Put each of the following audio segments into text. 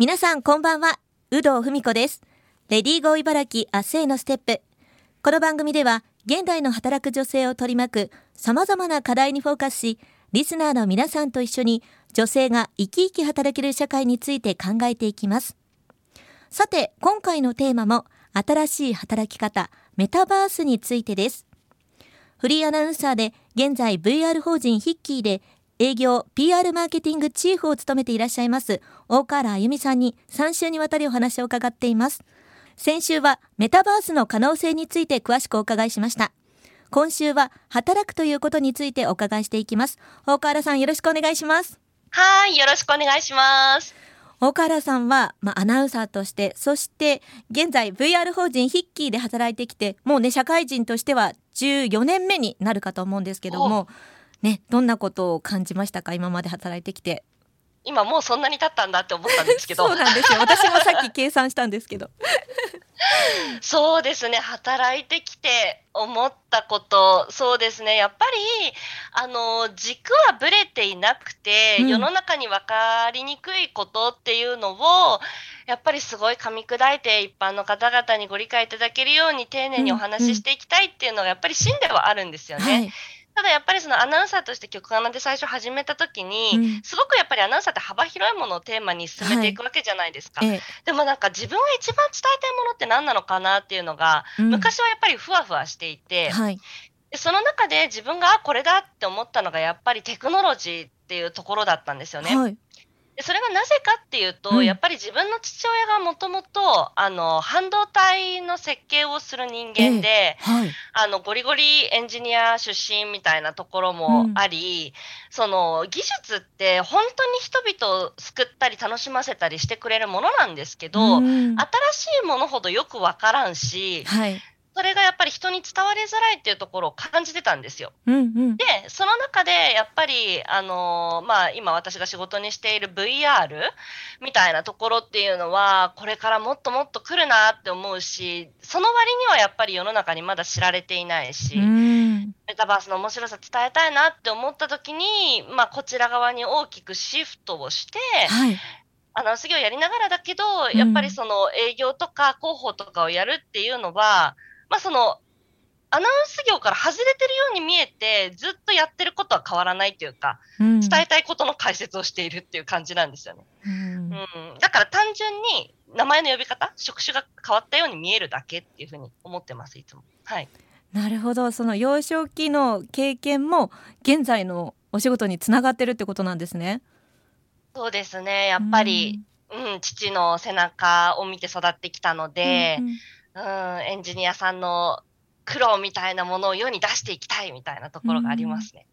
皆さんこんばんは、有働文子です。レディーゴー茨城明日へのステップ。この番組では、現代の働く女性を取り巻く様々な課題にフォーカスし、リスナーの皆さんと一緒に女性が生き生き働ける社会について考えていきます。さて、今回のテーマも、新しい働き方、メタバースについてです。フリーアナウンサーで、現在 VR 法人ヒッキーで営業 PR マーケティングチーフを務めていらっしゃいます大河原あゆみさんに3週にわたりお話を伺っています。先週はメタバースの可能性について詳しくお伺いしました。今週は働くということについてお伺いしていきます。大河原さんよろしくお願いします。はいよろしくお願いします。大河原さんは、まあ、アナウンサーとしてそして現在 VR 法人ヒッキーで働いてきてもうね社会人としては14年目になるかと思うんですけどもね、どんなことを感じましたか？今まで働いてきて。今もうそんなに経ったんだって思ったんですけど。そうなんですよ。私もさっき計算したんですけど。そうですね。働いてきて思ったこと。そうですね。やっぱりあの軸はぶれていなくて、うん、世の中に分かりにくいことっていうのをやっぱりすごい噛み砕いて一般の方々にご理解いただけるように丁寧にお話ししていきたいっていうのがやっぱり芯ではあるんですよね。うんはいただやっぱりそのアナウンサーとして曲アナで最初始めた時に、うん、すごくやっぱりアナウンサーって幅広いものをテーマに進めていくわけじゃないですか、はい、でもなんか自分が一番伝えたいものって何なのかなっていうのが、うん、昔はやっぱりふわふわしていて、はい、その中で自分があこれだって思ったのがやっぱりテクノロジーっていうところだったんですよね。はい。でそれがなぜかっていうと、うん、やっぱり自分の父親がもともとあの半導体の設計をする人間で、えーはい、あのゴリゴリエンジニア出身みたいなところもあり、うん、その技術って本当に人々を救ったり楽しませたりしてくれるものなんですけど、うん、新しいものほどよくわからんし、はいそれがやっぱり人に伝わりづらいっていうところを感じてたんですよ。うんうん、でその中でやっぱり、あのー、まあ、今私が仕事にしている VR みたいなところっていうのはこれからもっともっと来るなって思うしその割にはやっぱり世の中にまだ知られていないし、うん、メタバースの面白さ伝えたいなって思った時に、まあ、こちら側に大きくシフトをして、はい。アナウンス業やりながらだけど、やっぱりその営業とか広報とかをやるっていうのは、まあ、そのアナウンス業から外れてるように見えてずっとやってることは変わらないというか、うん、伝えたいことの解説をしているっていう感じなんですよね。うん、うん、だから単純に名前の呼び方職種が変わったように見えるだけっていうふうに思ってますいつも。はい、なるほどその幼少期の経験も現在のお仕事につながってるってことなんですね。そうですねやっぱり、うん、うん、父の背中を見て育ってきたので。うんうんうん、エンジニアさんの苦労みたいなものを世に出していきたいみたいなところがありますね。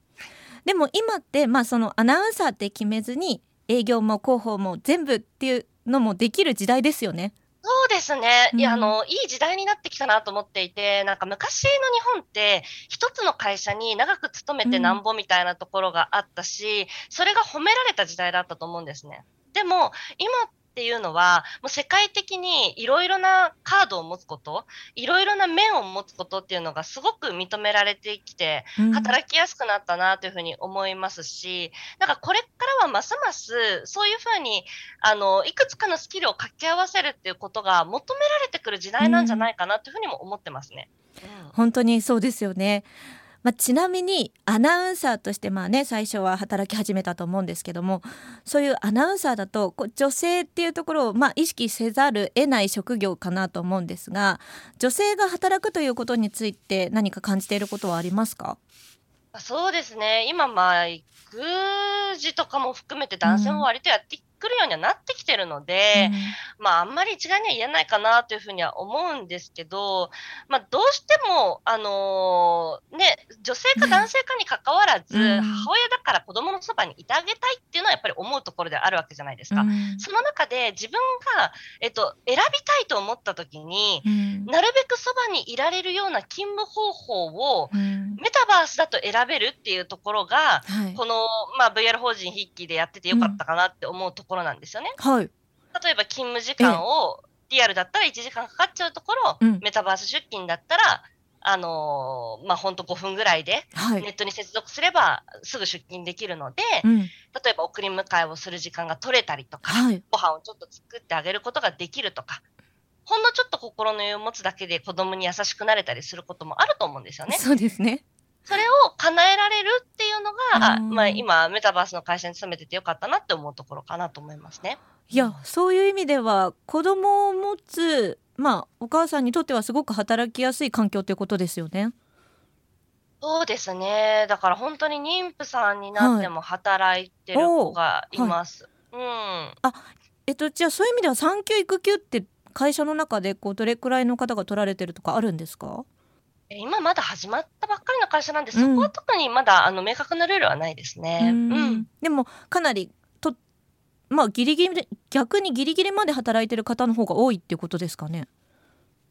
でも今って、まあ、そのアナウンサーって決めずに営業も広報も全部っていうのもできる時代ですよね。そうですね。いや、あの、いい時代になってきたなと思っていて、なんか昔の日本って、一つの会社に長く勤めてなんぼみたいなところがあったし、うん、それが褒められた時代だったと思うんですね。でも、今っていうのは、もう世界的にいろいろなカードを持つこと、いろいろな面を持つことっていうのがすごく認められてきて、働きやすくなったなというふうに思いますし、なんかこれからはますますそういうふうに、あの、いくつかのスキルを掛け合わせるっていうことが求められてくる時代なんじゃないかなというふうにも思ってますね。うん、本当にそうですよね。まあ、ちなみにアナウンサーとしてまあね最初は働き始めたと思うんですけどもそういうアナウンサーだとこう女性っていうところをまあ意識せざる得ない職業かなと思うんですが女性が働くということについて何か感じていることはありますか？そうですね。今まあ育児とかも含めて男性も割とやってくるようにはなってきてるので、うん、まあ、あんまり一概には言えないかなというふうには思うんですけど、まあ、どうしても、あのー、ね、女性か男性かにかかわらず、うん、母親だから子供のそばにいてあげたいっていうのはやっぱり思うところであるわけじゃないですか。うん、その中で自分が、えっと、選びたいと思った時に、なるべくそばにいられるような勤務方法を、メタバースだと選べるっていうところが、はい、この、まあ、VR 法人筆記でやっててよかったかなって思うところなんですよね。はい、例えば勤務時間をリアルだったら1時間かかっちゃうところ、うん、メタバース出勤だったらあのー、まあ、ほんと5分ぐらいで、ネットに接続すればすぐ出勤できるので、うん、例えば送り迎えをする時間が取れたりとか、はい、ご飯をちょっと作ってあげることができるとか、ほんのちょっと心の余裕を持つだけで子供に優しくなれたりすることもあると思うんですよね。そうですね。それを叶えられるっていうのが、まあ、今、メタバースの会社に勤めててよかったなって思うところかなと思いますね。いや、そういう意味では、子供を持つ、まあ、お母さんにとってはすごく働きやすい環境ということですよね。そうですね。だから本当に妊婦さんになっても働いてる子がいます。はい、うん。あ、えっと、じゃあそういう意味では産休育休って会社の中でこうどれくらいの方が取られてるとかあるんですか？今まだ始まったばっかりの会社なんで、そこは特にまだあの明確なルールはないですね。うん、うん、でもかなりとまあギリギリ逆にギリギリまで働いてる方の方が多いっていうことですかね。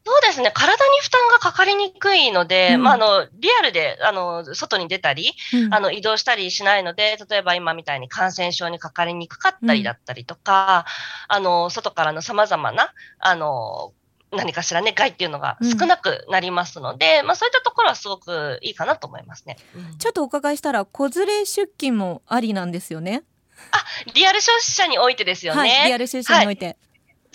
そうですね。体に負担がかかりにくいので、うん、まあ、あの、リアルで、あの、外に出たり、うん、あの、移動したりしないので、例えば今みたいに感染症にかかりにくかったりだったりとか、うん、あの、外からの様々な、あの、何かしらね、害っていうのが少なくなりますので、うん、まあそういったところはすごくいいかなと思いますね。うん、ちょっとお伺いしたら、子連れ出勤もありなんですよね。あ、リアル出社においてですよね。はい、リアル出社において。はい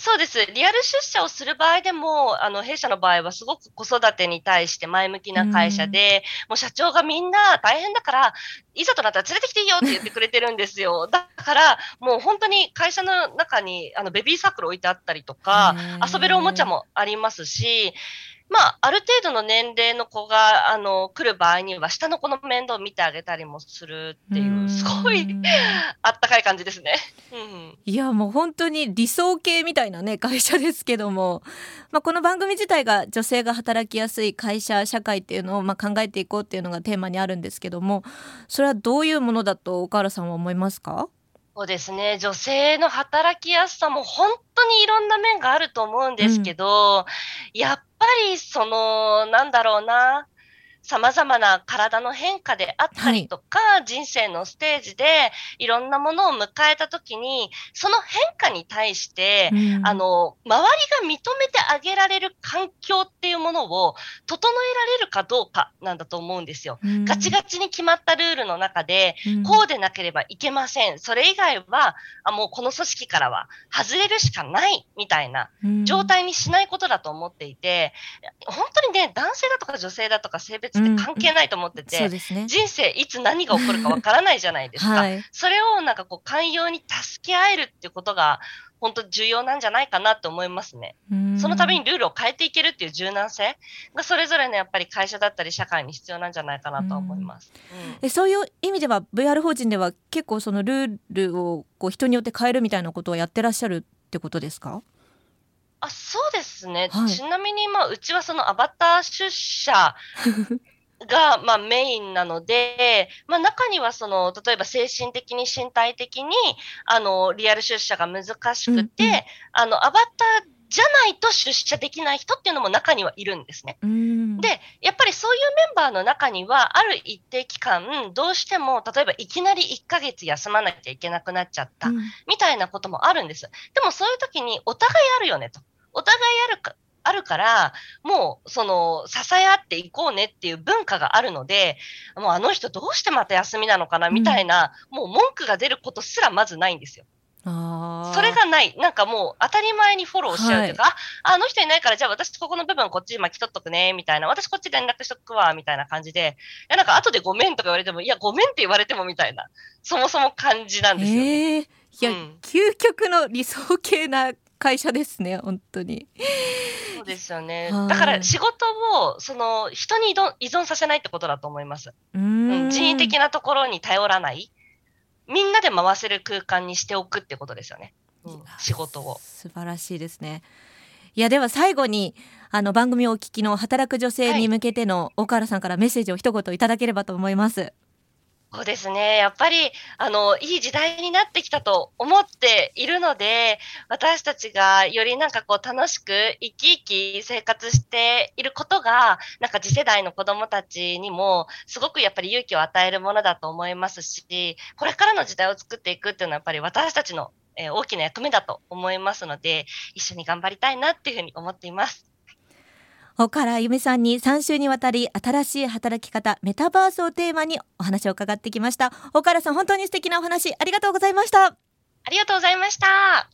そうです。リアル出社をする場合でも、あの、弊社の場合はすごく子育てに対して前向きな会社で、もう社長がみんな大変だから、いざとなったら連れてきていいよって言ってくれてるんですよ。だから、もう本当に会社の中に、あの、ベビーサークル置いてあったりとか、遊べるおもちゃもありますし、まあ、ある程度の年齢の子が、あの、来る場合には、下の子の面倒を見てあげたりもするっていう、すごい あったかい感じですね。うん、いや、もう本当に理想系みたいなね、会社ですけども、まあ、この番組自体が女性が働きやすい会社、社会っていうのを、まあ、考えていこうっていうのがテーマにあるんですけども、それはどういうものだと岡原さんは思いますか？そうですね。女性の働きやすさも本当にいろんな面があると思うんですけど、うん、やっぱりその、なんだろうな、様々な体の変化であったりとか、はい、人生のステージでいろんなものを迎えたときに、その変化に対して、うん、あの、周りが認めてあげられる環境っていうものを整えられるかどうかなんだと思うんですよ。うん、ガチガチに決まったルールの中で、うん、こうでなければいけません。それ以外は、あもうこの組織からは外れるしかないみたいな状態にしないことだと思っていて、本当にね、男性だとか女性だとか性別って関係ないと思ってて、うんね、人生いつ何が起こるかわからないじゃないですか。はい、それをなんかこう寛容に助け合えるっていうことが本当重要なんじゃないかなと思いますね。そのためにルールを変えていけるっていう柔軟性がそれぞれのやっぱり会社だったり社会に必要なんじゃないかなと思います。うん、そういう意味では VR 法人では結構そのルールをこう人によって変えるみたいなことをやってらっしゃるってことですか？あそうですね、はい、ちなみに、まあ、うちはそのアバター出社 が、まあ、メインなので、まあ、中にはその例えば精神的に身体的にあのリアル出社が難しくて、うんうん、あのアバターじゃないと出社できない人っていうのも中にはいるんですね。で、やっぱりそういうメンバーの中には、ある一定期間、どうしても、例えばいきなり1ヶ月休まなきゃいけなくなっちゃった、みたいなこともあるんです。でもそういう時に、お互いあるよねと。お互いあるかあるから、もう、その、支え合っていこうねっていう文化があるので、もうあの人どうしてまた休みなのかなみたいな、うん、もう文句が出ることすらまずないんですよ。それがない。なんかもう当たり前にフォローしちゃうというか、はい、あ、あの人いないから、じゃあ私ここの部分こっち巻き取っとくね、みたいな。私こっち連絡しとくわ、みたいな感じで。いや、なんか後でごめんとか言われても、いや、ごめんって言われてもみたいな。そもそも感じなんですよ、ね。いや、うん、究極の理想系な会社ですね、本当に。そうですよね。だから仕事をその人に依存させないってことだと思います。うん人為的なところに頼らない。みんなで回せる空間にしておくってことですよね。うん、仕事を。素晴らしいですね。いやでは最後にあの番組をお聞きの働く女性に向けての岡原さんからメッセージを一言いただければと思います。そうですね。やっぱり、あの、いい時代になってきたと思っているので、私たちがよりなんかこう楽しく生き生き生活していることが、なんか次世代の子供たちにもすごくやっぱり勇気を与えるものだと思いますし、これからの時代を作っていくっていうのはやっぱり私たちの大きな役目だと思いますので、一緒に頑張りたいなっていうふうに思っています。岡原由美さんに3週にわたり新しい働き方メタバースをテーマにお話を伺ってきました。岡原さん本当に素敵なお話ありがとうございました。ありがとうございました。